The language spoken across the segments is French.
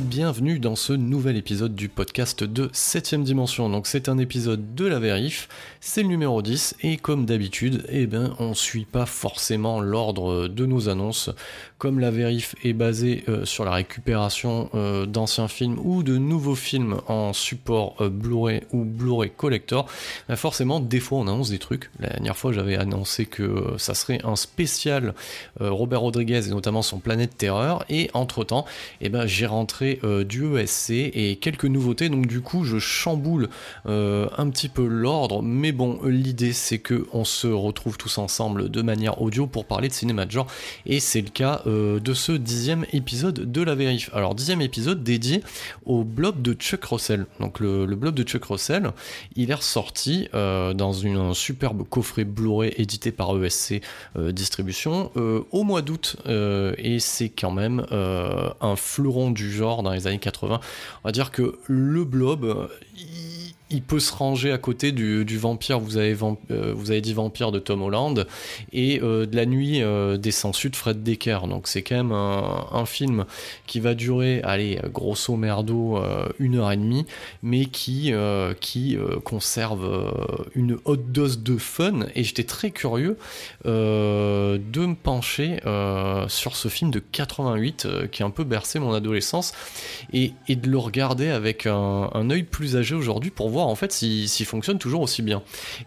Bienvenue dans ce nouvel épisode du podcast de 7ème dimension. Donc c'est un épisode de la vérif, c'est le numéro 10 et comme d'habitude, eh ben on suit pas forcément l'ordre de nos annonces. Comme la vérif est basée euh, sur la récupération euh, d'anciens films ou de nouveaux films en support euh, Blu-ray ou Blu-ray collector, ben, forcément des fois on annonce des trucs. La dernière fois j'avais annoncé que ça serait un spécial Robert Rodriguez et notamment son Planète Terreur et entre temps, eh ben j'ai rentré euh, du ESC et quelques nouveautés. Donc du coup, je chamboule euh, un petit peu l'ordre, mais bon, l'idée c'est que on se retrouve tous ensemble de manière audio pour parler de cinéma de genre, et c'est le cas euh, de ce dixième épisode de la vérif. Alors dixième épisode dédié au blob de Chuck Russell. Donc le, blob de Chuck Russell, il est ressorti dans une, un superbe coffret Blu-ray édité par ESC Distribution au mois d'août, et c'est quand même un fleuron du genre dans les années 80. On va dire que le blob, il peut se ranger à côté du, vampire, vous avez, euh, vous avez dit vampire de Tom Holland, et euh, de la nuit euh, des sangsues de Fred Decker. Donc c'est quand même un, film qui va durer, allez, grosso merdo, une heure et demie, mais qui, qui conserve une haute dose de fun, et j'étais très curieux de me pencher sur ce film de 88 qui a un peu bercé mon adolescence, et, de le regarder avec un, un œil plus âgé aujourd'hui pour voir en fait s'il fonctionne toujours aussi bien.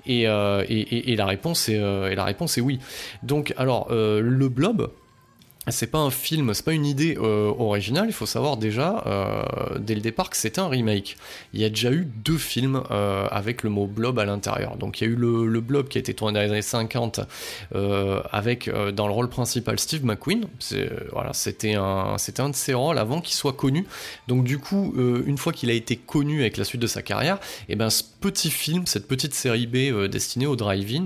Et, euh, la réponse est, euh, et la réponse est oui. Donc alors euh, le blob, c'est pas un film, c'est pas une idée euh, originale. Il faut savoir déjà euh, dès le départ que c'est un remake. Il y a déjà eu deux films euh, avec le mot blob à l'intérieur. Donc il y a eu le, blob qui a été tourné dans les années 50 avec dans le rôle principal Steve McQueen. Voilà, c'était un, c'était un de ses rôles avant qu'il soit connu. Donc du coup, une fois qu'il a été connu avec la suite de sa carrière, et eh ben ce petit film, cette petite série B destinée au drive-in,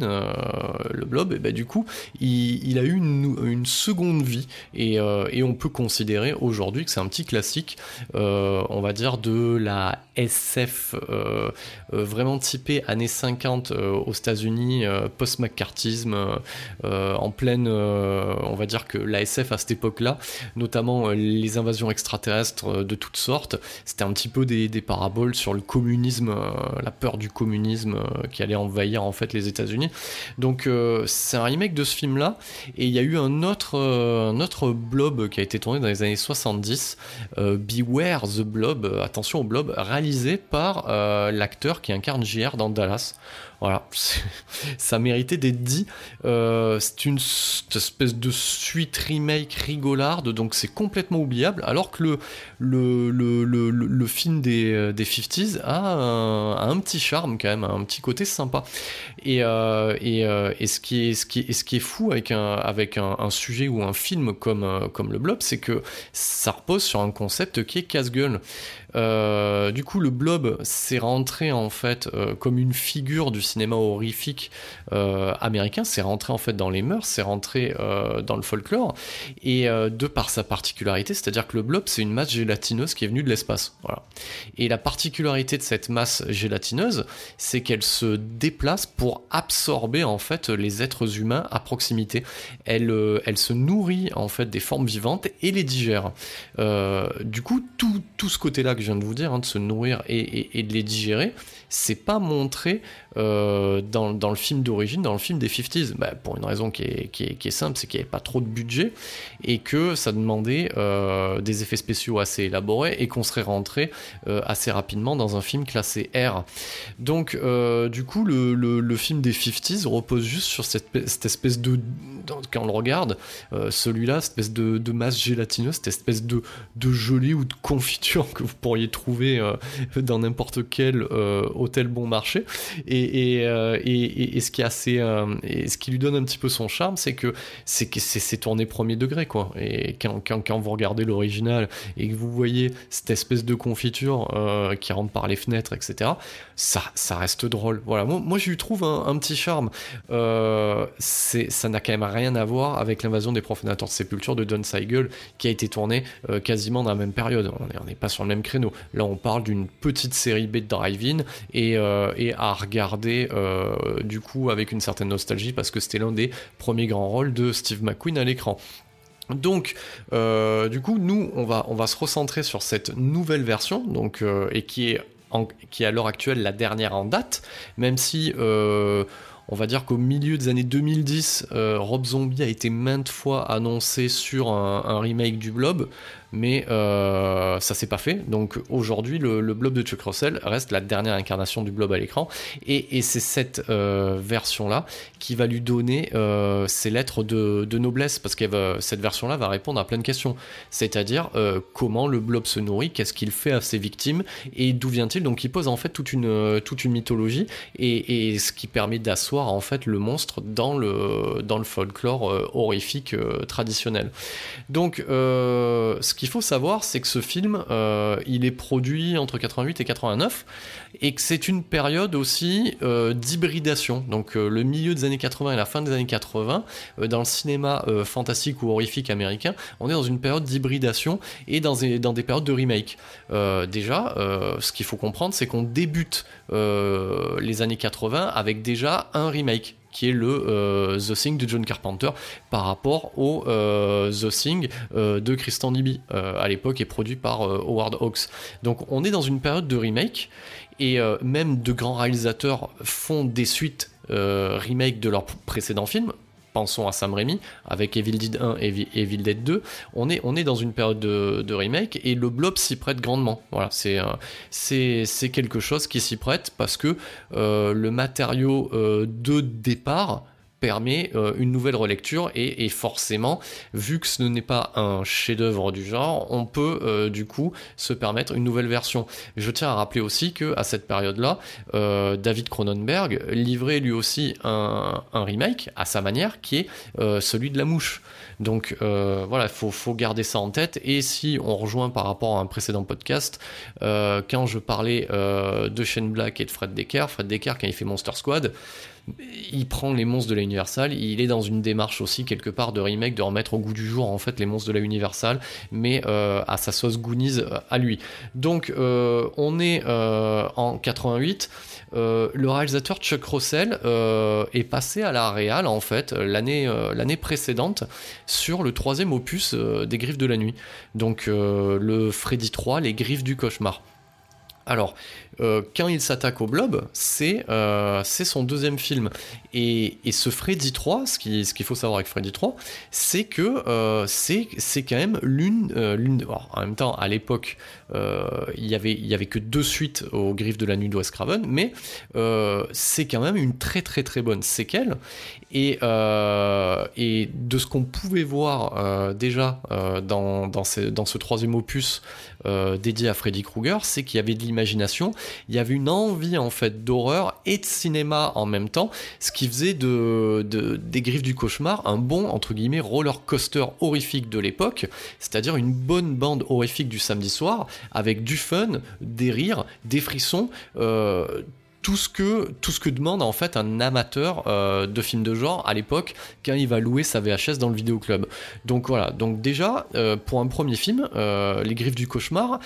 le blob, et eh ben du coup, il, a eu une seconde vie euh, et, on peut considérer aujourd'hui que c'est un petit classique, euh, on va dire, de la SF euh, vraiment typé années 50 aux États-Unis, post-McCarthyisme, en pleine, on va dire que la SF à cette époque-là, notamment les invasions extraterrestres de toutes sortes, c'était un petit peu des, paraboles sur le communisme, la peur du communisme qui allait envahir en fait les États-Unis. Donc c'est un remake de ce film-là, et il y a eu un autre, autre blob qui a été tourné dans les années 70, euh, Beware the Blob, euh, attention au blob, réalisé par euh, l'acteur qui incarne JR dans Dallas. Voilà, ça méritait d'être dit. Euh, c'est une espèce de suite remake rigolarde, donc c'est complètement oubliable, alors que le, le, le, le, le film des, euh, des 50s a un, petit charme quand même, un petit côté sympa. Et, euh, et, et, ce, qui est, ce, qui est, ce qui est fou avec un, avec un, sujet ou un film comme, comme Le Blob, c'est que ça repose sur un concept qui est casse-gueule. Du coup, le blob s'est rentré en fait comme une figure du cinéma horrifique américain, c'est rentré en fait dans les mœurs, c'est rentré dans le folklore, et de par sa particularité, c'est-à-dire que le blob c'est une masse gélatineuse qui est venue de l'espace. Voilà. Et la particularité de cette masse gélatineuse, c'est qu'elle se déplace pour absorber en fait les êtres humains à proximité. Elle, se nourrit en fait des formes vivantes et les digère. du coup, tout ce côté-là que je viens de vous dire, hein, de se nourrir et, de les digérer, c'est pas montré euh, dans, le film d'origine, dans le film des 50s. Bah, pour une raison qui est, simple, c'est qu'il n'y avait pas trop de budget et que ça demandait euh, des effets spéciaux assez élaborés et qu'on serait rentré euh, assez rapidement dans un film classé R. Donc, du coup, le, film des 50s repose juste sur cette, espèce de. Quand on le regarde, celui-là, cette espèce de, masse gélatineuse, cette espèce de, de gelée ou de confiture que vous pourriez trouver dans n'importe quel hôtel bon marché. Euh, et, ce qui est assez, euh, et ce qui lui donne un petit peu son charme, c'est que c'est tourné premier degré quoi. Et quand, vous regardez l'original et que vous voyez cette espèce de confiture euh, qui rentre par les fenêtres, etc. Ça, ça reste drôle. Voilà. Moi, moi je lui trouve un, petit charme. c'est ça n'a quand même rien à voir avec l'invasion des profanateurs de sépulture de Don Siegel qui a été tourné quasiment dans la même période. On n'est pas sur le même créneau. Là, on parle d'une petite série B de drive-in et, et à regarder euh, du coup avec une certaine nostalgie parce que c'était l'un des premiers grands rôles de Steve McQueen à l'écran. Donc, euh, du coup, nous, on va, se recentrer sur cette nouvelle version, donc, euh, et qui est, qui est à l'heure actuelle la dernière en date, même si on va dire qu'au milieu des années 2010, Rob Zombie a été maintes fois annoncé sur un remake du Blob mais euh, ça s'est pas fait. Donc aujourd'hui, le, blob de Chuck Russell reste la dernière incarnation du blob à l'écran, et, c'est cette euh, version-là qui va lui donner euh, ses lettres de, noblesse, parce que cette version-là va répondre à plein de questions, c'est-à-dire comment le blob se nourrit, qu'est-ce qu'il fait à ses victimes, et d'où vient-il? Donc il pose en fait toute une mythologie, et, ce qui permet d'asseoir en fait le monstre dans le, dans le folklore horrifique traditionnel. Donc ce qu'il faut savoir, c'est que ce film, euh, il est produit entre 88 et 89, et que c'est une période aussi euh, d'hybridation. Donc euh, le milieu des années 80 et la fin des années 80, dans le cinéma fantastique ou horrifique américain, on est dans une période d'hybridation et dans dans des périodes de remake. déjà, ce qu'il faut comprendre, c'est qu'on débute les années 80 avec déjà un remake qui est le euh, The Thing de John Carpenter par rapport au euh, The Thing euh, de Christian Nibi à l'époque et produit par Howard Hawks. Donc on est dans une période de remake et même de grands réalisateurs font des suites remake de leurs précédents films pensons à Sam Raimi, avec Evil Dead 1 et Evil Dead 2, on est, on est dans une période de, remake et le blob s'y prête grandement. Voilà, c'est, euh, quelque chose qui s'y prête parce que euh, le matériau euh, de départ permet euh, une nouvelle relecture et, forcément, vu que ce n'est pas un chef-d'œuvre du genre, on peut euh, du coup se permettre une nouvelle version. Je tiens à rappeler aussi que à cette période-là, euh, David Cronenberg livrait lui aussi un, remake à sa manière, qui est celui de la mouche. Donc voilà, il faut, faut, garder ça en tête. Et si on rejoint par rapport à un précédent podcast, quand je parlais de Shane Black et de Fred Decker, Fred Decker quand il fait Monster Squad, il prend les monstres de la Universal, il est dans une démarche aussi quelque part de remake, de remettre au goût du jour en fait les monstres de la Universal, mais euh, à sa sauce Goonies euh, à lui. Donc euh, on est en 88. le réalisateur Chuck Russell est passé à la Real en fait l'année l'année précédente sur le troisième opus des Griffes de la Nuit. Donc le Freddy 3, les Griffes du cauchemar. Alors, euh, quand il s'attaque au blob, euh, c'est son deuxième film. Et, ce Freddy 3, ce qu'il ce faut savoir avec Freddy 3, c'est que euh, c'est quand même l'une... en même temps, à l'époque, il y avait, avait que deux suites aux Griffes de la Nuit d'Wes Craven, mais c'est quand même une très très très bonne séquelle. Et, et de ce qu'on pouvait voir déjà dans, dans, dans, ce troisième opus dédié à Freddy Krueger, c'est qu'il y avait de l'imagination, il y avait une envie en fait d'horreur et de cinéma en même temps, ce qui faisait de, des griffes du cauchemar un bon entre guillemets roller coaster horrifique de l'époque, c'est-à-dire une bonne bande horrifique du samedi soir avec du fun, des rires, des frissons. Euh, tout ce que tout ce que demande en fait un amateur euh, de films de genre à l'époque quand il va louer sa VHS dans le vidéoclub. Donc voilà, donc déjà euh, pour un premier film, Les Griffes du cauchemar,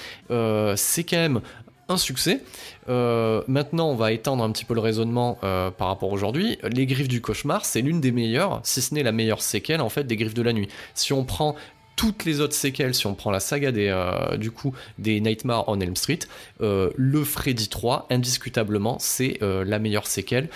c'est quand même un succès. maintenant, on va étendre un petit peu le raisonnement par rapport aujourd'hui. Les Griffes du cauchemar, c'est l'une des meilleures, si ce n'est la meilleure séquelle en fait des Griffes de la nuit. Si on prend toutes les autres séquelles, si on prend la saga des, euh, du coup, des Nightmare on Elm Street, euh, le Freddy 3, indiscutablement, c'est euh, la meilleure séquelle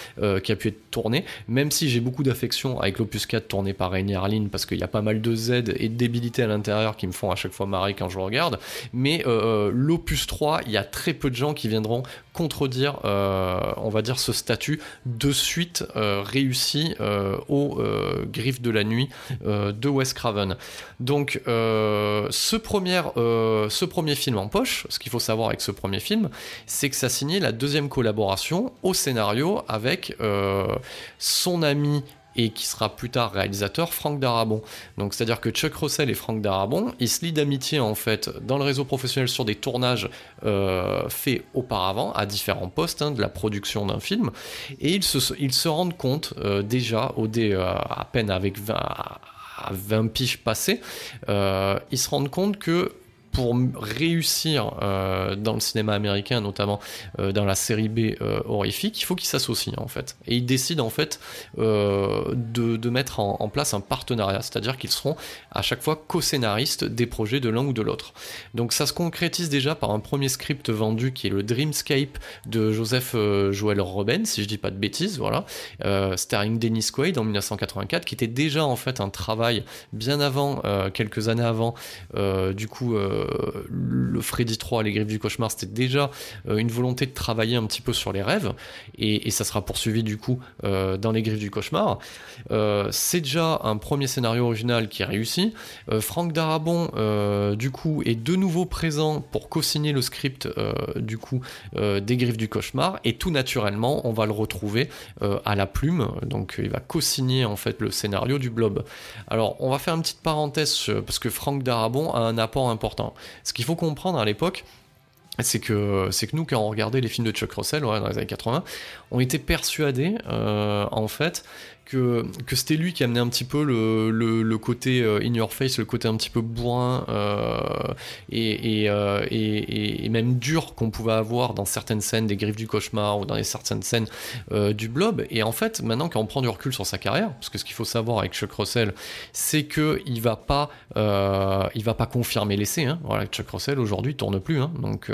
qui a pu être tournée, même si j'ai beaucoup d'affection avec l'Opus 4 tourné par Rainy Harlin, parce qu'il y a pas mal de Z et de débilité à l'intérieur qui me font à chaque fois marrer quand je regarde, mais l'Opus 3, il y a très peu de gens qui viendront contredire, on va dire, ce statut de suite réussi aux griffes de la nuit de Wes Craven. Donc, euh, ce, premier, euh, ce premier film en poche, ce qu'il faut savoir avec ce premier film, c'est que ça signait la deuxième collaboration au scénario avec euh, son ami et qui sera plus tard réalisateur, Franck Darabon. Donc c'est-à-dire que Chuck Russell et Franck Darabon, ils se lient d'amitié en fait dans le réseau professionnel sur des tournages faits auparavant à différents postes hein, de la production d'un film, et ils se, ils se rendent compte déjà au dé, à peine avec 20, à 20 piges passées, euh, ils se rendent compte que pour réussir euh, dans le cinéma américain, notamment euh, dans la série B euh, horrifique, il faut qu'ils s'associent en fait. Et ils décident en fait de, mettre en, place un partenariat, c'est-à-dire qu'ils seront à chaque fois co-scénaristes des projets de l'un ou de l'autre. Donc ça se concrétise déjà par un premier script vendu qui est le Dreamscape de Joseph Joel Robben, si je dis pas de bêtises, voilà, starring Dennis Quaid en 1984, qui était déjà en fait un travail bien avant, quelques années avant, du coup le Freddy 3, les griffes du cauchemar, c'était déjà euh, une volonté de travailler un petit peu sur les rêves, et, ça sera poursuivi du coup euh, dans les griffes du cauchemar. Euh, c'est déjà un premier scénario original qui réussit. Franck Darabon, du coup, est de nouveau présent pour co-signer le script du coup des griffes du cauchemar, et tout naturellement, on va le retrouver à la plume, donc il va co-signer en fait le scénario du Blob. Alors, on va faire une petite parenthèse parce que Franck Darabon a un apport important. Ce qu'il faut comprendre à l'époque, c'est que, nous, quand on regardait les films de Chuck Russell dans les années 80, on était persuadés, euh, en fait, que, c'était lui qui amenait un petit peu le, le, côté euh, in your face, le côté un petit peu bourrin euh, et, euh, et, et, même dur qu'on pouvait avoir dans certaines scènes des Griffes du Cauchemar ou dans certaines scènes du Blob. Et en fait, maintenant, quand on prend du recul sur sa carrière, parce que ce qu'il faut savoir avec Chuck Russell, c'est que il va pas, il va pas confirmer l'essai. Hein. Voilà, Chuck Russell aujourd'hui tourne plus, hein. donc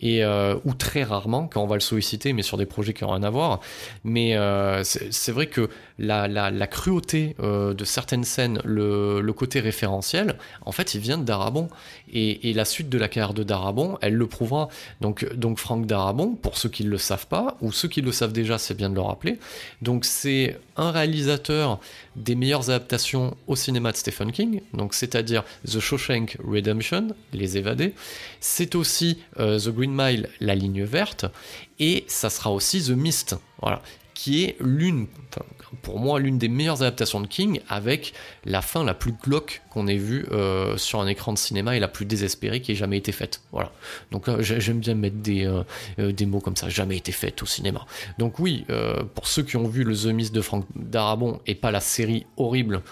et ou très rarement quand on va le solliciter, mais sur des projets qui n'ont rien à voir. Mais c'est vrai que la, cruauté euh, de certaines scènes, le, côté référentiel, en fait, il vient de Darabon. Et, la suite de la carrière de Darabon, elle le prouvera. Donc, donc Franck Darabon, pour ceux qui ne le savent pas, ou ceux qui le savent déjà, c'est bien de le rappeler. Donc c'est un réalisateur des meilleures adaptations au cinéma de Stephen King, donc c'est-à-dire The Shawshank Redemption, Les Évadés. C'est aussi euh, The Green Mile, La Ligne Verte, et ça sera aussi The Mist. Voilà qui est l'une, pour moi, l'une des meilleures adaptations de King, avec la fin la plus glauque qu'on ait vue euh, sur un écran de cinéma et la plus désespérée qui ait jamais été faite. Voilà. Donc j'aime bien mettre des, euh, euh, des mots comme ça, jamais été faite au cinéma. Donc oui, pour ceux qui ont vu le The Mist de Frank Darabon et pas la série horrible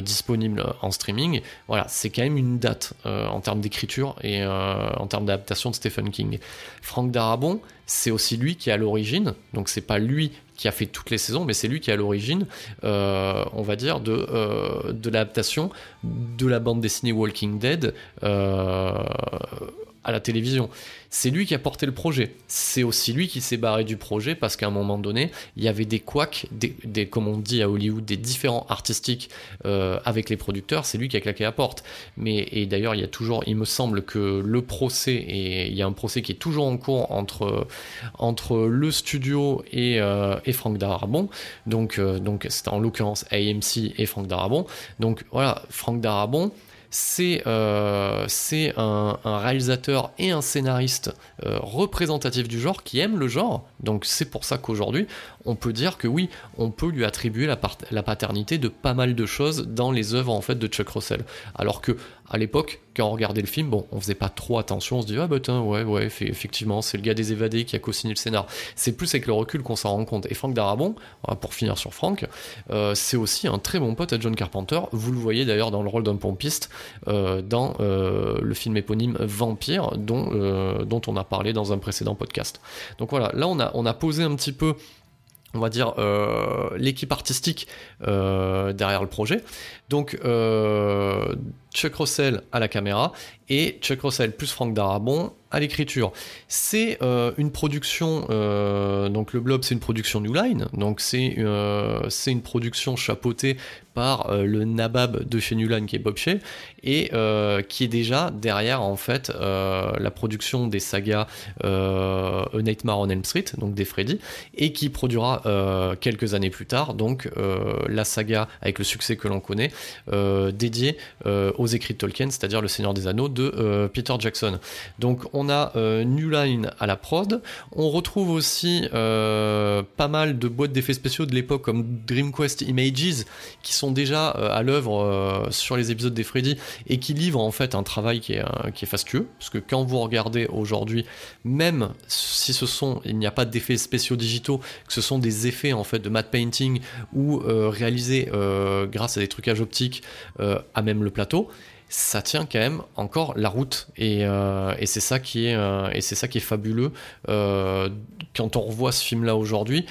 disponible en streaming, voilà, c'est quand même une date en termes d'écriture et en termes d'adaptation de Stephen King. Frank Darabon, c'est aussi lui qui est à l'origine, donc c'est pas lui qui a fait toutes les saisons, mais c'est lui qui est à l'origine, euh, on va dire, de, euh, de l'adaptation de la bande dessinée Walking Dead euh, à la télévision. C'est lui qui a porté le projet. C'est aussi lui qui s'est barré du projet parce qu'à un moment donné, il y avait des couacs, des, comme on dit à Hollywood, des différents artistiques euh, avec les producteurs. C'est lui qui a claqué la porte. Mais et d'ailleurs, il y a toujours, il me semble que le procès et il y a un procès qui est toujours en cours entre entre le studio et, euh, et Franck Darabon. Donc euh, donc c'est en l'occurrence AMC et Franck Darabon. Donc voilà, Franck Darabon c'est euh, un, réalisateur et un scénariste euh, représentatif du genre qui aime le genre. Donc c'est pour ça qu'aujourd'hui, on peut dire que oui, on peut lui attribuer la, paternité de pas mal de choses dans les œuvres en fait de Chuck Russell. Alors que à l'époque, quand on regardait le film, bon, on faisait pas trop attention, on se dit ah bah tiens, ouais, ouais, effectivement, c'est le gars des évadés qui a co-signé le scénar. C'est plus avec le recul qu'on s'en rend compte. Et Frank Darabon, pour finir sur Frank, euh, c'est aussi un très bon pote à John Carpenter. Vous le voyez d'ailleurs dans le rôle d'un pompiste euh, dans euh, le film éponyme Vampire, dont, on a parlé dans un précédent podcast. Donc voilà, là on a posé un petit peu on va dire l'équipe artistique derrière le projet. Donc Chuck Russell à la caméra et Chuck Russell plus Frank Darabon à l'écriture. C'est euh, une production, euh, donc le Blob c'est une production New Line, donc c'est euh, une production chapeautée par le nabab de chez New Line qui est Bob Shea et qui est déjà derrière en fait la production des sagas Nightmare on Elm Street, donc des Freddy, et qui produira quelques années plus tard donc la saga avec le succès que l'on connaît dédiée aux écrits de Tolkien, c'est-à-dire le Seigneur des Anneaux de Peter Jackson. Donc on a euh, New Line à la prod. On retrouve aussi euh, pas mal de boîtes d'effets spéciaux de l'époque comme DreamQuest Images qui sont déjà euh, à l'œuvre sur les épisodes des Freddy et qui livrent en fait un travail qui est, qui est fastueux. Parce que quand vous regardez aujourd'hui, même si ce sont, il n'y a pas d'effets spéciaux digitaux, que ce sont des effets en fait de matte painting ou réalisés grâce à des trucages optiques à même le plateau, ça tient quand même encore la route. Et, euh, c'est ça qui est euh, c'est ça qui est fabuleux euh, quand on revoit ce film là aujourd'hui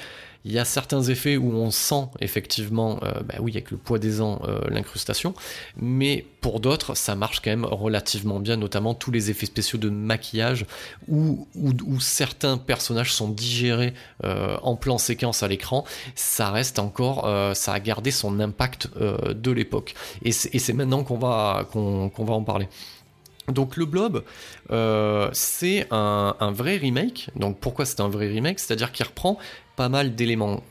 il y a certains effets où on sent effectivement, euh, bah oui, avec le poids des ans, euh, l'incrustation, mais pour d'autres, ça marche quand même relativement bien, notamment tous les effets spéciaux de maquillage où, où, certains personnages sont digérés euh, en plan séquence à l'écran. Ça reste encore, ça a gardé son impact de l'époque. Et c'est maintenant qu'on va, qu'on va en parler. Donc le Blob, c'est un, vrai remake. Donc pourquoi c'est un vrai remake? C'est-à-dire qu'il reprend pas mal d'éléments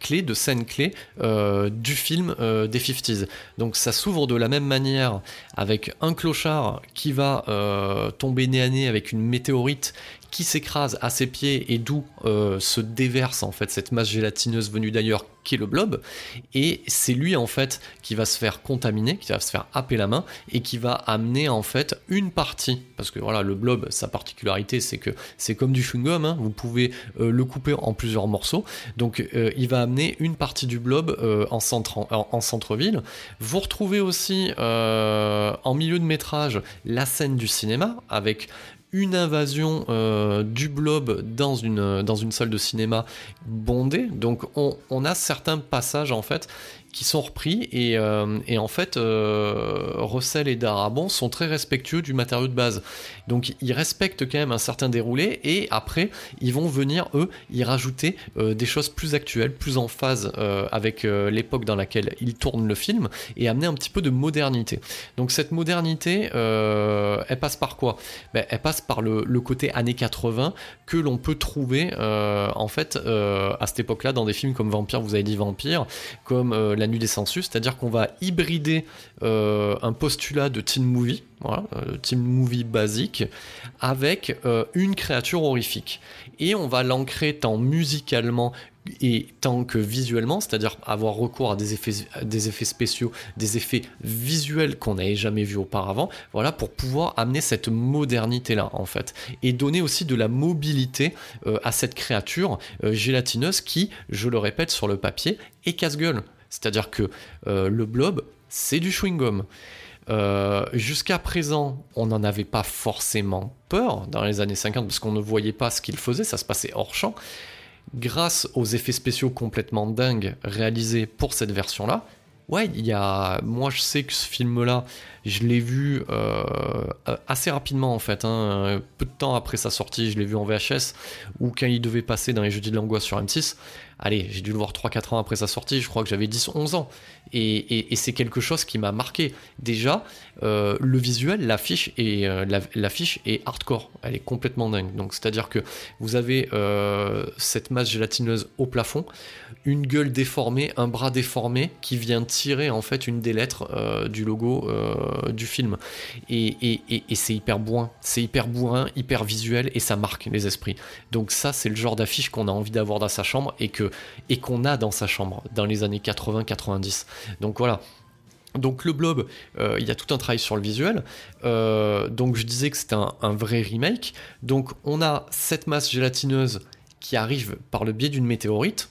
clés, de scènes clés euh, du film euh, des 50s. Donc ça s'ouvre de la même manière avec un clochard qui va euh, tomber nez à nez avec une météorite qui s'écrase à ses pieds et d'où euh, se déverse en fait cette masse gélatineuse venue d'ailleurs qui est le blob. Et c'est lui en fait qui va se faire contaminer qui va se faire happer la main et qui va amener en fait une partie. Parce que voilà le blob sa particularité c'est que c'est comme du chewing-gum hein, vous pouvez euh, le couper en plusieurs morceaux. Donc euh, il va amener une partie du blob en centre en, en centre-ville. Vous retrouvez aussi en milieu de métrage la scène du cinéma avec une invasion euh, du blob dans une, dans une salle de cinéma bondée. Donc on, on, a certains passages en fait qui sont repris et, euh, en fait euh, Russell et Darabon sont très respectueux du matériau de base. Donc ils respectent quand même un certain déroulé et après ils vont venir eux y rajouter euh, des choses plus actuelles plus en phase avec l'époque dans laquelle ils tournent le film et amener un petit peu de modernité. Donc cette modernité elle passe par quoi? Ben, elle passe par le, le, côté années 80 que l'on peut trouver en fait à cette époque là dans des films comme Vampire vous avez dit Vampire comme la nuit des sensus, c'est-à-dire qu'on va hybrider euh, un postulat de teen movie, voilà, euh, teen movie basique, avec euh, une créature horrifique. Et on va l'ancrer tant musicalement et tant que visuellement, c'est-à-dire avoir recours à des effets, des effets spéciaux, des effets visuels qu'on n'avait jamais vus auparavant, voilà, pour pouvoir amener cette modernité-là, en fait, et donner aussi de la mobilité à cette créature gélatineuse qui, je le répète sur le papier, est casse-gueule. C'est-à-dire que euh, le blob, c'est du chewing-gum. Euh, jusqu'à présent, on n'en avait pas forcément peur dans les années 50 parce qu'on ne voyait pas ce qu'il faisait, ça se passait hors champ. Grâce aux effets spéciaux complètement dingues réalisés pour cette version-là, ouais, il y a. Moi, je sais que ce film-là, je l'ai vu euh, assez rapidement en fait. Hein. peu de temps après sa sortie, je l'ai vu en VHS ou quand il devait passer dans les jeudis de l'angoisse sur M6 allez, j'ai dû le voir 3-4 ans après sa sortie, je crois que j'avais 10-11 ans. Et, c'est quelque chose qui m'a marqué. Déjà, euh, le visuel, l'affiche est, euh, est hardcore, elle est complètement dingue. Donc c'est-à-dire que vous avez euh, cette masse gélatineuse au plafond, une gueule déformée, un bras déformé qui vient tirer en fait une des lettres du logo du film. Et, et c'est hyper bourrin, c'est hyper bourrin, hyper visuel et ça marque les esprits. Donc ça, c'est le genre d'affiche qu'on a envie d'avoir dans sa chambre et que et qu'on a dans sa chambre dans les années 80-90. Donc voilà. Donc le blob, euh, il y a tout un travail sur le visuel. Euh, donc je disais que c'était un, un, vrai remake. Donc on a cette masse gélatineuse qui arrive par le biais d'une météorite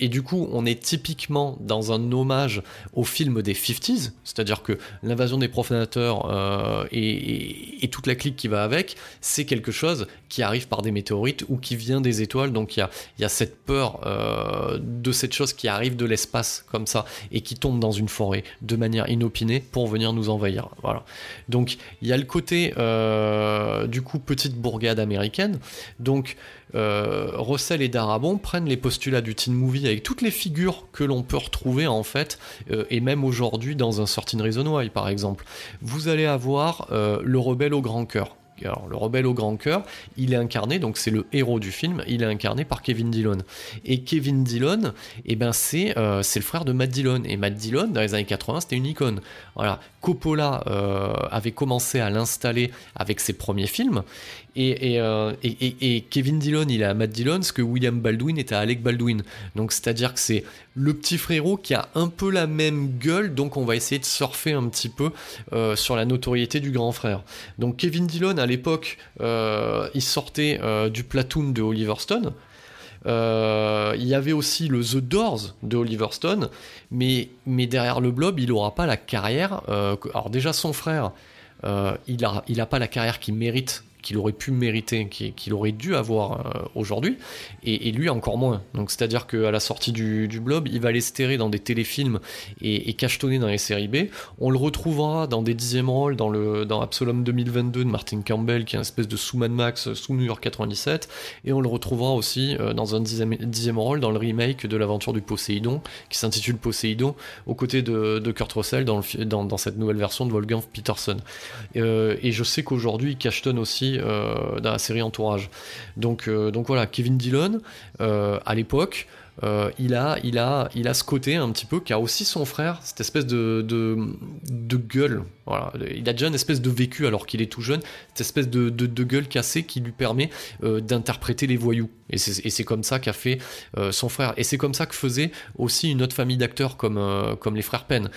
et du coup, on est typiquement dans un hommage au film des 50s, c'est-à-dire que l'invasion des profanateurs euh, et, toute la clique qui va avec, c'est quelque chose qui arrive par des météorites ou qui vient des étoiles. Donc il y a, cette peur euh, de cette chose qui arrive de l'espace comme ça et qui tombe dans une forêt de manière inopinée pour venir nous envahir. Voilà. Donc il y a le côté euh, du coup petite bourgade américaine. Donc Russell et Darabon prennent les postulats du teen movie avec toutes les figures que l'on peut retrouver en fait, euh, et même aujourd'hui dans un Certain Reason Why par exemple. Vous allez avoir euh, le rebelle au grand cœur. Le rebelle au grand cœur, il est incarné, donc c'est le héros du film, il est incarné par Kevin Dillon. Et Kevin Dillon, eh ben c'est euh, le frère de Matt Dillon. Et Matt Dillon, dans les années 80, c'était une icône. Voilà, Coppola avait commencé à l'installer avec ses premiers films. Euh, et, Kevin Dillon, il est à Matt Dillon, ce que William Baldwin est à Alec Baldwin. Donc c'est-à-dire que c'est le petit frérot qui a un peu la même gueule, donc on va essayer de surfer un petit peu euh, sur la notoriété du grand frère. Donc Kevin Dillon, à l'époque, euh, il sortait du platoon de Oliver Stone. il y avait aussi le The Doors de Oliver Stone, mais, derrière le blob, il n'aura pas la carrière. alors déjà, son frère, il n'a pas la carrière qu'il mérite qu'il aurait pu mériter, qu'il aurait dû avoir euh, aujourd'hui, et, lui encore moins. Donc c'est-à-dire qu'à la sortie du, blob, il va l'espérer dans des téléfilms et, et, cachetonner dans les séries B. On le retrouvera dans des dixièmes rôles dans, le, dans Absolom 2022 de Martin Campbell, qui est une espèce de sous Mad Max, sous New York 97, et on le retrouvera aussi euh, dans un dixième, dixième rôle dans le remake de l'aventure du Poséidon, qui s'intitule Poséidon, aux côtés de, Kurt Russell dans, le, dans, cette nouvelle version de Wolfgang Peterson. Euh, et je sais qu'aujourd'hui, il cachetonne aussi euh, dans la série Entourage. Donc, euh, donc voilà, Kevin Dillon, euh, à l'époque, il, a, il, a, il a ce côté un petit peu qui a aussi son frère, cette espèce de, de, de gueule voilà. Il a déjà une espèce de vécu alors qu'il est tout jeune, cette espèce de, gueule cassée qui lui permet euh, d'interpréter les voyous. Et c'est comme ça qu'a fait euh, son frère. Et c'est comme ça que faisait aussi une autre famille d'acteurs comme, euh, comme les frères Penn,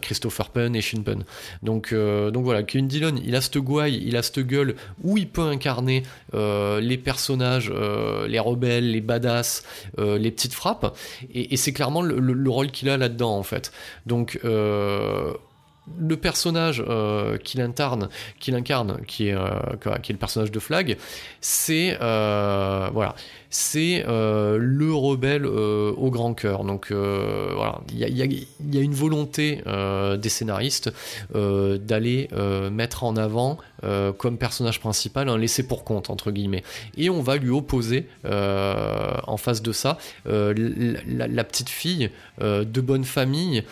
Christopher Penn et Sean Penn. Donc, donc voilà, Kevin Dillon, il a cette gouaille, il a cette gueule où il peut incarner les personnages, les rebelles, les badass, les frappes. Et, c'est clairement le, le rôle qu'il a là-dedans en fait. Donc le personnage euh, qu'il incarne, qui est, euh, qui est le personnage de Flag, c'est euh, voilà, c'est euh, le rebelle euh, au grand cœur. Donc euh, voilà, il y a, une volonté des scénaristes d'aller mettre en avant comme personnage principal un laissé pour compte entre guillemets. Et on va lui opposer en face de ça la, petite fille de bonne famille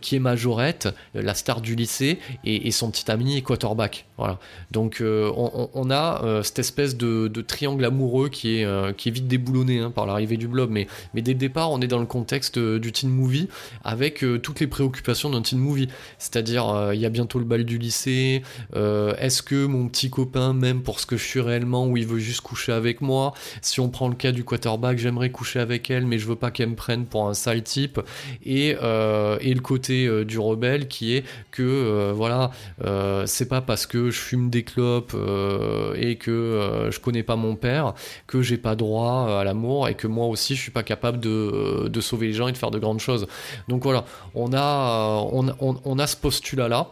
qui est majorette, la star du lycée et, son petit ami quarterback. Voilà. Donc on, a cette espèce de, triangle amoureux qui est, qui vite déboulonné hein, par l'arrivée du blob, mais, mais dès le départ, on est dans le contexte euh, du teen movie avec euh, toutes les préoccupations d'un teen movie. C'est-à-dire, euh, il y a bientôt le bal du lycée, est-ce que mon petit copain m'aime pour ce que je suis réellement ou il veut juste coucher avec moi? Si on prend le cas du quarterback, j'aimerais coucher avec elle, mais je veux pas qu'elle me prenne pour un sale type. Et, et le côté du rebelle qui est que, voilà, c'est pas parce que je fume des clopes et que je connais pas mon père que j'ai pas droit à l'amour et que moi aussi je suis pas capable de, de, sauver les gens et de faire de grandes choses. Donc voilà, on a, on a ce postulat là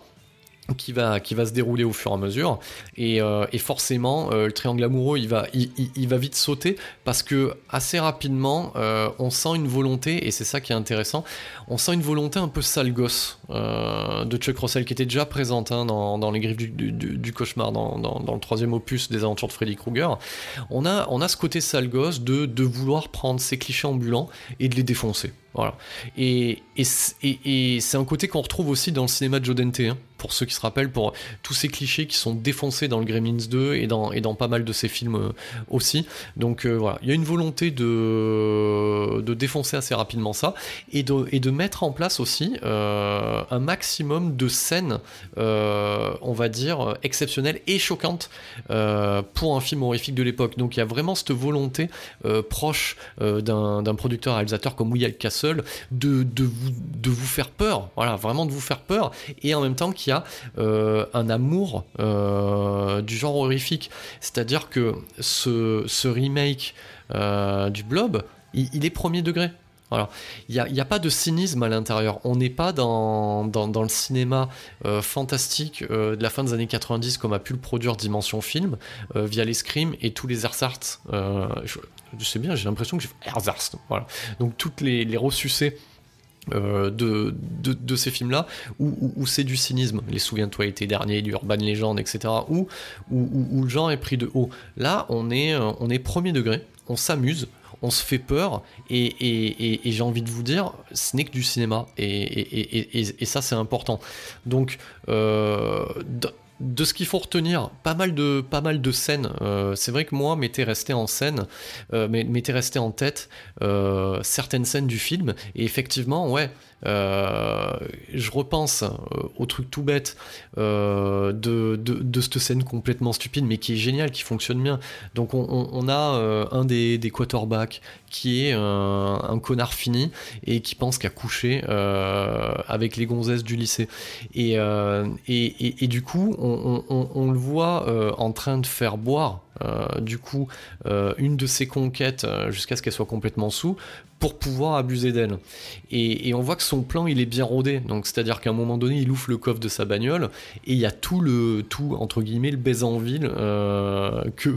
qui va, qui va se dérouler au fur et à mesure. Et, euh, et forcément, euh, le triangle amoureux, il va, il, va vite sauter parce que assez rapidement, euh, on sent une volonté, et c'est ça qui est intéressant, on sent une volonté un peu sale gosse de Chuck Russell qui était déjà présente hein, dans, dans, les griffes du, du, cauchemar, dans, dans, dans, le troisième opus des aventures de Freddy Krueger. On a, on a ce côté sale gosse de, de vouloir prendre ces clichés ambulants et de les défoncer. Voilà. Et, et, et, c'est un côté qu'on retrouve aussi dans le cinéma de Joe Dante. Hein pour ceux qui se rappellent, pour tous ces clichés qui sont défoncés dans le Gremlins 2 et dans, et dans pas mal de ces films aussi. Donc voilà, il y a une volonté de, de défoncer assez rapidement ça et de, et de mettre en place aussi un maximum de scènes, on va dire, exceptionnelles et choquantes pour un film horrifique de l'époque. Donc il y a vraiment cette volonté proche d'un producteur réalisateur comme William Castle de, de, vous, de vous faire peur, voilà, vraiment de vous faire peur, et en même temps qu'il y a euh, un amour euh, du genre horrifique. C'est-à-dire que ce, remake euh, du Blob, il, est premier degré. Voilà. Il n'y a, pas de cynisme à l'intérieur. On n'est pas dans, le cinéma fantastique de la fin des années 90 comme a pu le produire Dimension Film via les Scream et tous les ersatz. Je, sais bien, j'ai l'impression que j'ai fait. Voilà. Donc toutes les, les euh, de, de, ces films-là, où, c'est du cynisme, les Souviens-toi l'été dernier, du Urban Legend, etc., où, où, le genre est pris de haut. Là, on est, euh, on est premier degré, on s'amuse, on se fait peur, et, et, et, j'ai envie de vous dire, ce n'est que du cinéma, et, ça c'est important. Donc, euh, de ce qu'il faut retenir, pas mal de, pas mal de scènes. Euh, c'est vrai que moi, m'était resté en scène, euh, m'était resté en tête euh, certaines scènes du film. Et effectivement, ouais, je repense euh, au truc tout bête euh, de, de, cette scène complètement stupide, mais qui est géniale, qui fonctionne bien. Donc on, a un des, quarterbacks qui est un, connard fini et qui pense qu'à coucher avec les gonzesses du lycée. Et, du coup, on le voit en train de faire boire du coup une de ses conquêtes jusqu'à ce qu'elle soit complètement sous pour pouvoir abuser d'elle. Et, on voit que son plan, il est bien rodé. Donc, c'est-à-dire qu'à un moment donné, il ouvre le coffre de sa bagnole et il y a tout le, tout, entre guillemets, le baiser en ville euh, que,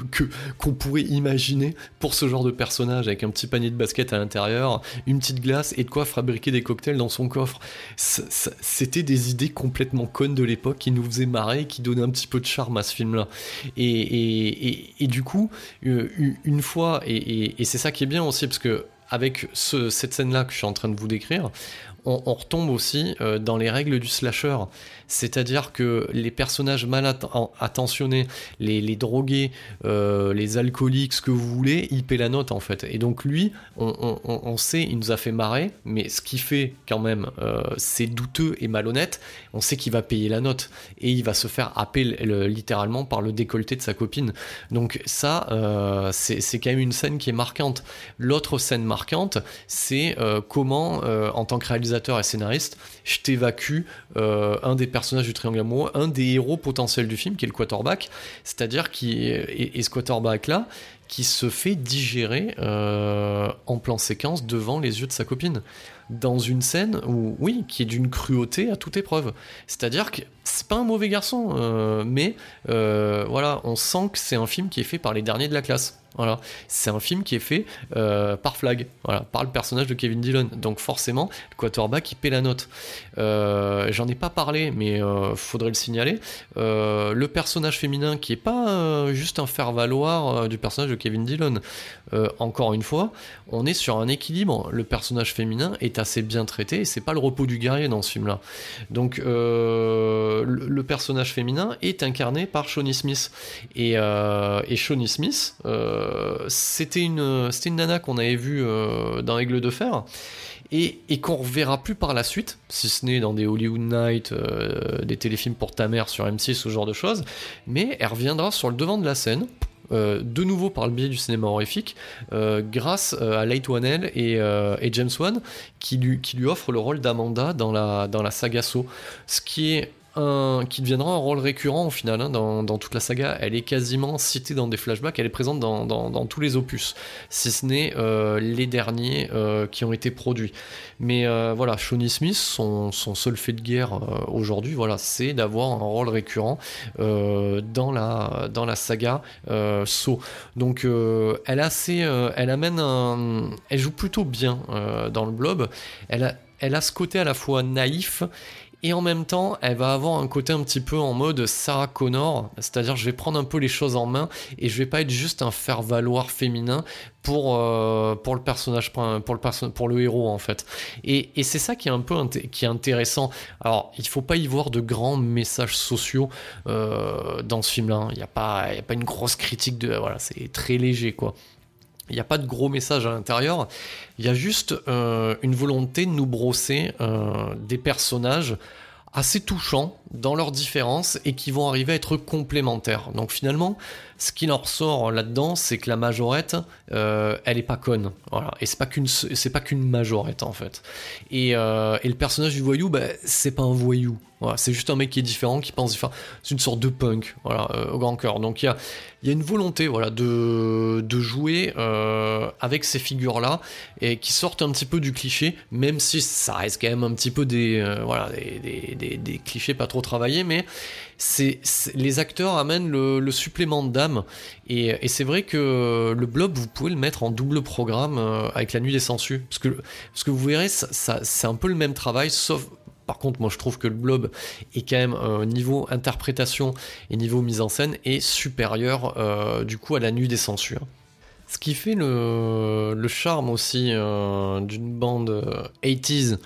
qu'on pourrait imaginer pour ce genre de personnage avec un petit panier de basket à l'intérieur, une petite glace et de quoi fabriquer des cocktails dans son coffre. C'était des idées complètement connes de l'époque qui nous faisaient marrer, qui donnaient un petit peu de charme à ce film-là. Et, et, du coup, euh, une fois, et, c'est ça qui est bien aussi, parce que avec cette scène-là que je suis en train de vous décrire, on, retombe aussi euh, dans les règles du slasher. C'est-à-dire que les personnages mal attentionnés, les, drogués, euh, les alcooliques, ce que vous voulez, ils paient la note en fait. Et donc lui, on, sait, il nous a fait marrer, mais ce qui fait quand même, euh, c'est douteux et malhonnête. On sait qu'il va payer la note et il va se faire happer littéralement par le décolleté de sa copine. Donc ça, c'est quand même une scène qui est marquante. L'autre scène marquante, c'est comment, en tant que réalisateur et scénariste, je t'évacue un des personnage du triangle amoureux, un des héros potentiels du film, qui est le quarterback, c'est-à-dire qui est, ce quarterback-là, qui se fait digérer euh, en plan séquence devant les yeux de sa copine. Dans une scène où, oui, qui est d'une cruauté à toute épreuve. C'est-à-dire que c'est pas un mauvais garçon, euh, mais euh, voilà, on sent que c'est un film qui est fait par les derniers de la classe. Voilà, c'est un film qui est fait euh, par Flag, par le personnage de Kevin Dillon. Donc forcément, le quarterback il paie la note. Euh, j'en ai pas parlé, mais euh, faudrait le signaler. le personnage féminin qui est pas juste un faire valoir du personnage de Kevin Dillon. encore une fois, on est sur un équilibre. Le personnage féminin est assez bien traité et c'est pas le repos du guerrier dans ce film-là. Donc le, personnage féminin est incarné par Shawnee Smith et, Shawnee Smith. Euh, c'était une, une nana qu'on avait vue euh, dans Aigle de Fer et, et qu'on reverra plus par la suite, si ce n'est dans des Hollywood Night, euh, des téléfilms pour ta mère sur M6, ce genre de choses, mais elle reviendra sur le devant de la scène. de nouveau par le biais du cinéma horrifique, grâce à Light Wanell et, et, James Wan, qui lui, offre le rôle d'Amanda dans la, dans saga So, ce qui est qui deviendra un rôle récurrent au final hein, dans, toute la saga. Elle est quasiment citée dans des flashbacks, elle est présente dans, tous les opus, si ce n'est euh, les derniers euh, qui ont été produits. Mais euh, voilà, Shawnee Smith, son, seul fait de guerre aujourd'hui, voilà, c'est d'avoir un rôle récurrent dans, la, saga So. Donc elle, a assez, elle amène elle joue plutôt bien dans le blob. Elle a ce côté à la fois naïf et en même temps, elle va avoir un côté un petit peu en mode Sarah Connor, c'est-à-dire je vais prendre un peu les choses en main et je vais pas être juste un faire-valoir féminin pour, euh, pour le personnage, pour le, héros en fait. Et, c'est ça qui est un peu intéressant. Alors, il faut pas y voir de grands messages sociaux euh, dans ce film-là. Hein. Il n'y a, pas, a pas une grosse critique de. Voilà, c'est très léger quoi. Il n'y a pas de gros message à l'intérieur. Il y a juste euh, une volonté de nous brosser euh, des personnages assez touchants dans leurs différences et qui vont arriver à être complémentaires. Donc finalement, ce qui en ressort là-dedans, c'est que la majorette, euh, elle est pas conne. Et c'est pas qu'une, c'est pas qu'une majorette en fait. Et, et le personnage du voyou, bah, c'est pas un voyou. Voilà, c'est juste un mec qui est différent, qui pense différent. C'est une sorte de punk, voilà, euh, au grand cœur. Donc il y a, y a une volonté, voilà, de, de jouer euh, avec ces figures-là et qui sortent un petit peu du cliché, même si ça reste quand même un petit peu des, euh, voilà, des, des, clichés pas trop travailler, mais c'est les acteurs amènent le, supplément d'âme. Et, c'est vrai que le blob, vous pouvez le mettre en double programme avec la nuit des sangsues. Parce que, parce que vous verrez, ça, c'est un peu le même travail, sauf par contre, moi je trouve que le blob est quand même euh, niveau interprétation et niveau mise en scène est supérieur euh, du coup à la nuit des censures. Ce qui fait le, charme aussi d'une bande 80s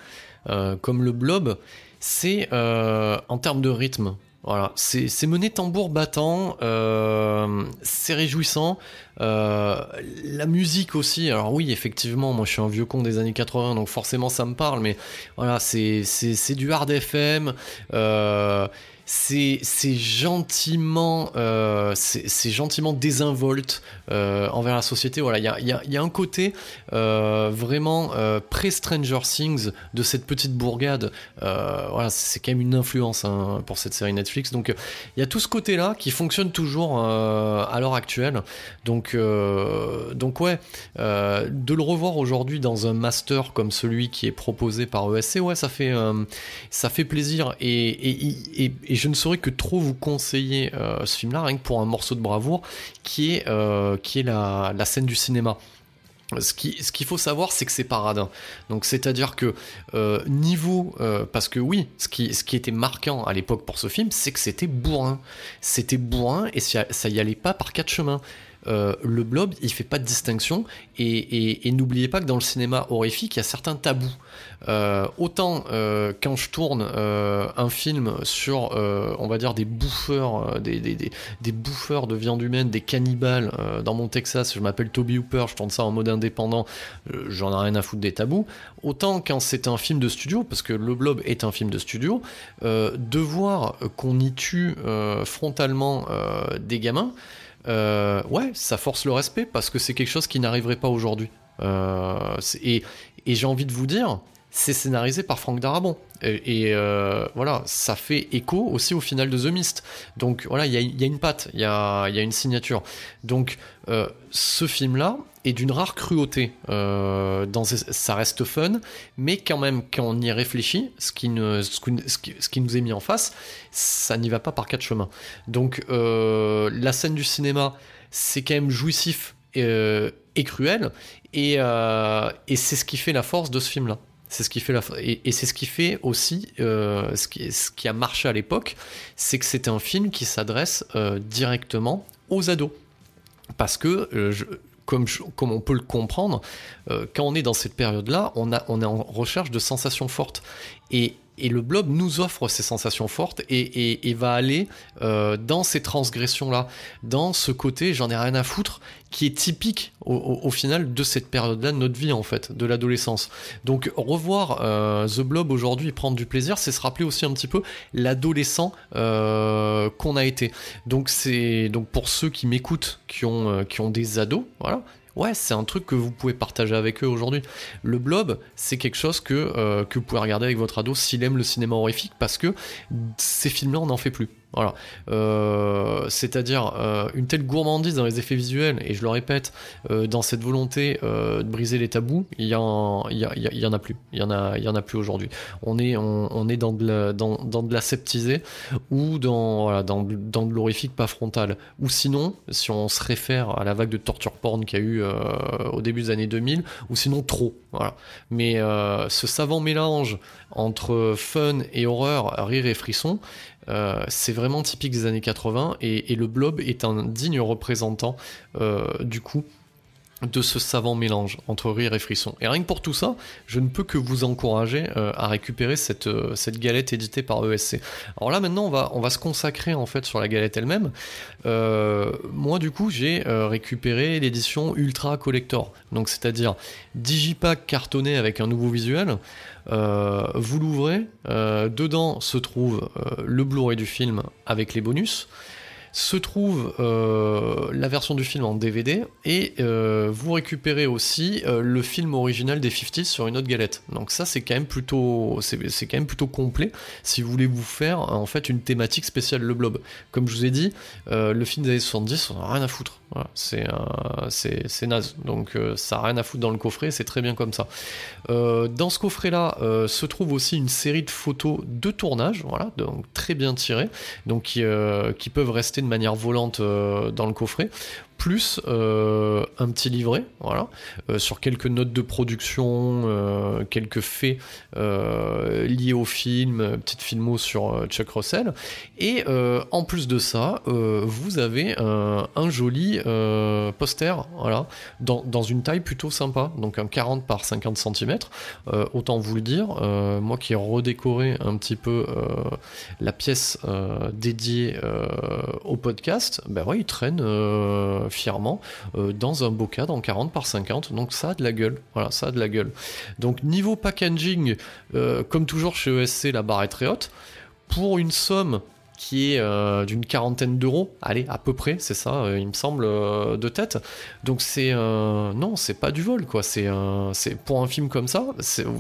comme le blob, c'est euh, en termes de rythme. Voilà, c'est mené tambour battant, euh, c'est réjouissant. Euh, la musique aussi, alors oui, effectivement, moi je suis un vieux con des années 80, donc forcément ça me parle, mais voilà, c'est du hard FM c'est gentiment, euh, c'est gentiment désinvolte euh, envers la société. Voilà, il y a, un côté euh, vraiment pré-Stranger Things de cette petite bourgade. voilà, c'est quand même une influence hein, pour cette série Netflix. Donc il y a tout ce côté-là qui fonctionne toujours à l'heure actuelle. Donc, donc ouais, de le revoir aujourd'hui dans un master comme celui qui est proposé par ESC, ouais, ça fait, ça fait plaisir et je ne saurais que trop vous conseiller euh, ce film-là, rien que pour un morceau de bravoure, qui est, euh, la, scène du cinéma. Ce qu'il faut savoir, c'est que c'est paradin. Donc, c'est-à-dire que euh, niveau, parce que oui, ce qui, ce qui était marquant à l'époque pour ce film, c'est que c'était bourrin. C'était bourrin et ça, ça y allait pas par quatre chemins. Euh, le blob, il fait pas de distinction. Et, n'oubliez pas que dans le cinéma horrifique, il y a certains tabous. Euh, autant euh, quand je tourne un film sur, on va dire, des bouffeurs, des, des, bouffeurs de viande humaine, des cannibales, dans mon Texas, je m'appelle Toby Hooper, je tourne ça en mode indépendant, j'en ai rien à foutre des tabous. Autant quand c'est un film de studio, parce que Le Blob est un film de studio, de voir qu'on y tue frontalement des gamins, euh, ouais, ça force le respect parce que c'est quelque chose qui n'arriverait pas aujourd'hui. Euh, et, j'ai envie de vous dire, c'est scénarisé par Franck Darabon. Et, euh, voilà, ça fait écho aussi au final de The Mist. Donc voilà, il y, a, une patte, il y a, une signature. Donc ce film-là, et d'une rare cruauté. Euh, dans, ça reste fun, mais quand même, quand on y réfléchit, ce qui, nous est mis en face, ça n'y va pas par quatre chemins. Donc, euh, la scène du cinéma, c'est quand même jouissif et, euh, cruel, et, c'est ce qui fait la force de ce film-là. C'est ce qui fait la et, et c'est ce qui fait aussi ce, qui, ce qui a marché à l'époque, c'est que c'est un film qui s'adresse directement aux ados parce que je, comme, comme, on peut le comprendre, euh, quand on est dans cette période-là, on, on est en recherche de sensations fortes. Et, et le blob nous offre ces sensations fortes et, va aller euh, dans ces transgressions-là, dans ce côté j'en ai rien à foutre, qui est typique au, final de cette période-là de notre vie en fait, de l'adolescence. Donc revoir euh, The Blob aujourd'hui et prendre du plaisir, c'est se rappeler aussi un petit peu l'adolescent euh, qu'on a été. Donc c'est donc pour ceux qui m'écoutent, qui ont qui ont des ados, voilà, Ouais, c'est un truc que vous pouvez partager avec eux aujourd'hui. Le blob, c'est quelque chose que, que vous pouvez regarder avec votre ado s'il aime le cinéma horrifique, parce que ces films-là, on n'en fait plus. Voilà. Euh, c'est-à-dire euh, une telle gourmandise dans les effets visuels, et je le répète, euh, dans cette volonté de briser les tabous, il y, en, en a plus. Il y en a, a plus aujourd'hui. On est, dans de, la, dans, ou dans, voilà, dans, de l'horrifique pas frontal. Ou sinon, si on se réfère à la vague de torture porn qu'il y a eu au début des années 2000, ou sinon trop. Mais ce savant mélange entre fun et horreur, rire et frisson, euh, c'est vraiment typique des années 80 et, le blob est un digne représentant euh, du coup de ce savant mélange entre rire et frisson. Et rien que pour tout ça, je ne peux que vous encourager euh, à récupérer cette, cette galette éditée par ESC. Alors là maintenant on va, on va se consacrer en fait sur la galette elle-même. moi du coup j'ai récupéré l'édition Ultra Collector, donc c'est-à-dire digipack cartonné avec un nouveau visuel, euh, vous l'ouvrez, euh, dedans se trouve euh, le Blu-ray du film avec les bonus se trouve la version du film en DVD et vous récupérez aussi le film original des 50s sur une autre galette. Donc ça c'est quand même plutôt c'est plutôt complet si vous voulez vous faire en fait une thématique spéciale le blob. Comme je vous ai dit, le film des années 70 on a rien à foutre. Voilà, c'est naze. Donc ça a rien à foutre dans le coffret, c'est très bien comme ça. Euh, dans ce coffret-là euh, se trouve aussi une série de photos de tournage, voilà, donc très bien tirées, donc euh, qui peuvent rester de manière volante dans le coffret plus euh, un petit livret, voilà, euh, sur quelques notes de production, euh, quelques faits liés au film, petite filmo sur Chuck Russell. Et en plus de ça, vous avez un, joli poster, voilà, dans, une taille plutôt sympa, donc un 40 par 50 cm. autant vous le dire, moi qui ai redécoré un petit peu la pièce dédiée au podcast, ben ouais, il traîne fièrement euh, dans un cadre en 40 par 50. Donc ça a de la gueule. Voilà, ça a de la gueule. Donc niveau packaging, euh, comme toujours chez ESC, la barre est très haute. Pour une somme qui est euh, d'une quarantaine d'euros, allez, à peu près, c'est ça, il me semble, de tête. Donc c'est non, c'est pas du vol, quoi. C'est c'est pour un film comme ça,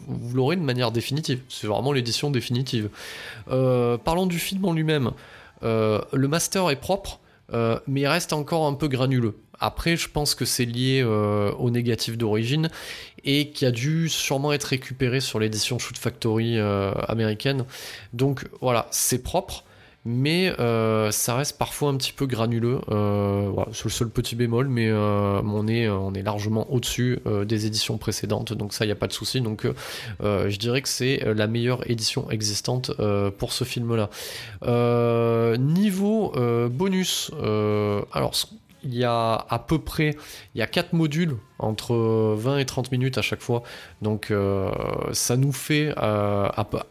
vous l'aurez de manière définitive. C'est vraiment l'édition définitive. parlons du film en lui-même. le master est propre. Euh, mais il reste encore un peu granuleux. Après, je pense que c'est lié euh, au négatif d'origine et qui a dû sûrement être récupéré sur l'édition Shoot Factory euh, américaine. Donc voilà, c'est propre mais euh, ça reste parfois un petit peu granuleux. Euh, c'est le seul petit bémol, mais euh, on, est, on est largement au-dessus des éditions précédentes, donc ça, il n'y a pas de souci. Donc je dirais que c'est la meilleure édition existante pour ce film-là. niveau bonus, alors il y a à peu près il y a 4 modules entre 20 et 30 minutes à chaque fois. Donc euh, ça nous fait euh,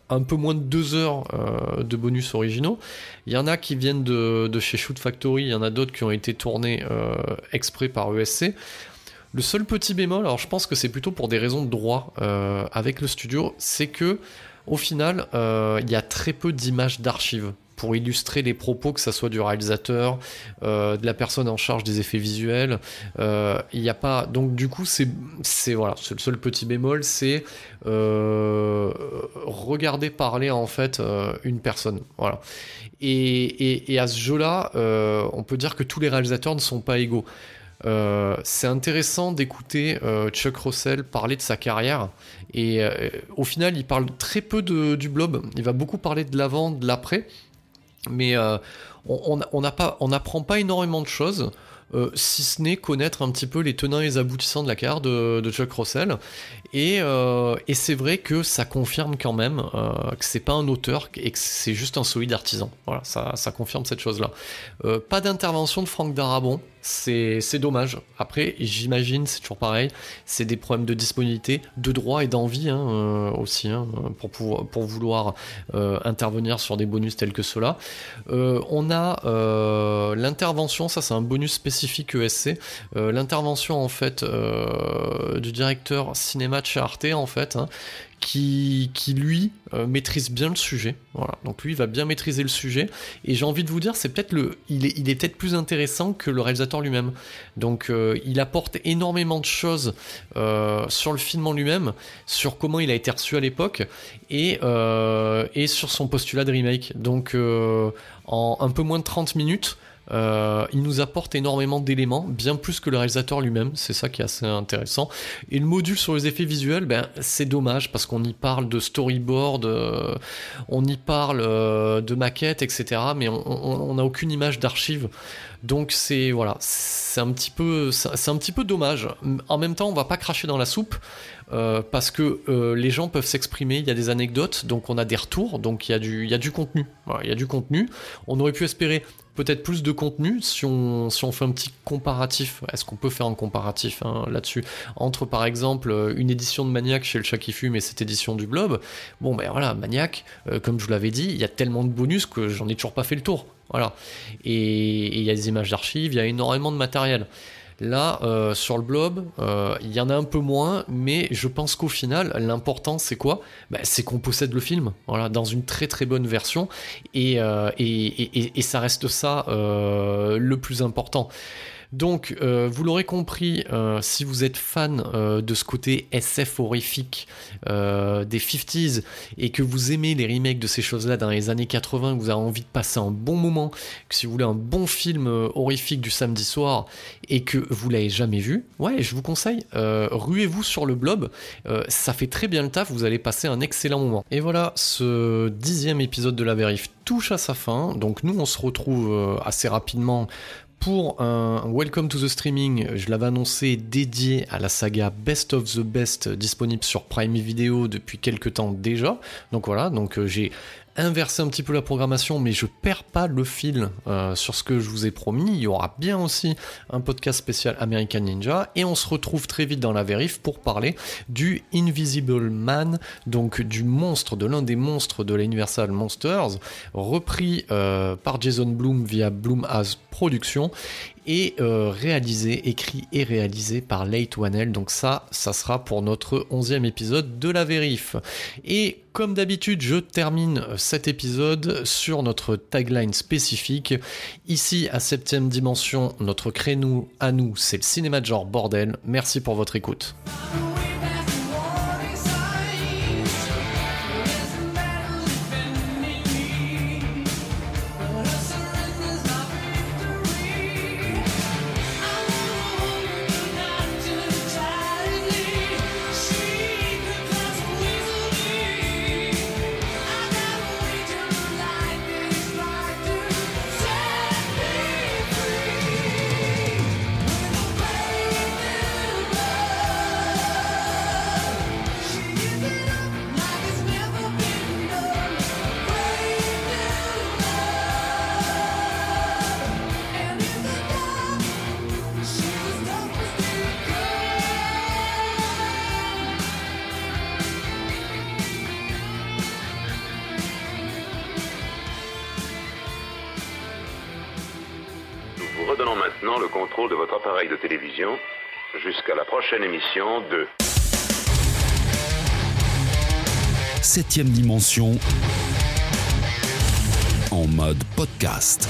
un peu moins de 2 heures euh, de bonus originaux. Il y en a qui viennent de, chez Shoot Factory, il y en a d'autres qui ont été tournés exprès par ESC. Le seul petit bémol, alors je pense que c'est plutôt pour des raisons de droit avec le studio, c'est que au final, il y a très peu d'images d'archives pour illustrer les propos, que ce soit du réalisateur, euh, de la personne en charge des effets visuels. Euh, il n'y a pas. Donc, du coup, c'est voilà, le seul petit bémol, c'est euh, regarder parler en fait une personne. Voilà. Et, et à ce jeu-là, on peut dire que tous les réalisateurs ne sont pas égaux. c'est intéressant d'écouter Chuck Russell parler de sa carrière et au final il parle très peu de, du blob, il va beaucoup parler de l'avant, de l'après mais euh, on n'apprend pas énormément de choses. Euh, si ce n'est connaître un petit peu les tenants et les aboutissants de la carrière de, Chuck Russell. Euh, et, c'est vrai que ça confirme quand même que c'est pas un auteur et que c'est juste un solide artisan. Voilà, ça, ça confirme cette chose-là. pas d'intervention de Franck Darabon c'est dommage. Après, j'imagine, c'est toujours pareil, c'est des problèmes de disponibilité, de droit et d'envie hein, euh, aussi, hein, pour, vouloir euh, intervenir sur des bonus tels que ceux-là. Euh, on a l'intervention, ça c'est un bonus spécifique ESC, l'intervention en fait du directeur cinéma de chez Arte en fait, hein, qui, lui maîtrise bien le sujet. Voilà. Donc lui va bien maîtriser le sujet. Et j'ai envie de vous dire, c'est peut-être le, il est, peut-être plus intéressant que le réalisateur lui-même. Donc il apporte énormément de choses sur le film en lui-même, sur comment il a été reçu à l'époque et, et sur son postulat de remake. Donc en un peu moins de 30 minutes, euh, il nous apporte énormément d'éléments, bien plus que le réalisateur lui-même, c'est ça qui est assez intéressant. Et le module sur les effets visuels, ben, c'est dommage parce qu'on y parle de storyboard, euh, on y parle euh, de maquettes, etc. Mais on n'a aucune image d'archive. Donc c'est voilà, c'est un petit peu, c'est un petit peu dommage. En même temps, on va pas cracher dans la soupe. parce que les gens peuvent s'exprimer, il y a des anecdotes, donc on a des retours, donc il y a du, il y a du contenu. il y a du contenu. On aurait pu espérer peut-être plus de contenu si on, fait un petit comparatif. Est-ce qu'on peut faire un comparatif hein, là-dessus? Entre par exemple une édition de Maniac chez le chat qui fume et cette édition du Blob. Bon ben voilà, Maniac, euh, comme je vous l'avais dit, il y a tellement de bonus que j'en ai toujours pas fait le tour. Voilà. Et il y a des images d'archives, il y a énormément de matériel. Là, euh, sur le blob, euh, il y en a un peu moins, mais je pense qu'au final, l'important c'est quoi? Bah, C'est qu'on possède le film, voilà, dans une très très bonne version, et, euh, et ça reste ça le plus important. Donc, euh, vous l'aurez compris, euh, si vous êtes fan euh, de ce côté SF horrifique des 50s et que vous aimez les remakes de ces choses-là dans les années 80, que vous avez envie de passer un bon moment, que si vous voulez un bon film horrifique du samedi soir et que vous l'avez jamais vu, ouais, je vous conseille, ruez-vous sur le blob, ça fait très bien le taf, vous allez passer un excellent moment. Et voilà, ce dixième épisode de la vérif touche à sa fin, donc nous on se retrouve assez rapidement pour un Welcome to the Streaming, je l'avais annoncé dédié à la saga Best of the Best disponible sur Prime Video depuis quelques temps déjà. Donc voilà, donc euh, j'ai inverser un petit peu la programmation, mais je perds pas le fil euh, sur ce que je vous ai promis. Il y aura bien aussi un podcast spécial American Ninja, et on se retrouve très vite dans la vérif pour parler du Invisible Man, donc du monstre, de l'un des monstres de l'Universal Monsters, repris euh, par Jason Bloom via Bloom As Productions et euh, réalisé, écrit et réalisé par Late Wanel. Donc ça, ça sera pour notre onzième épisode de la vérif. Et comme d'habitude, je termine cet épisode sur notre tagline spécifique. Ici, à septième dimension, notre créneau à nous, c'est le cinéma de genre bordel. Merci pour votre écoute. Jusqu'à la prochaine émission de Septième dimension en mode podcast.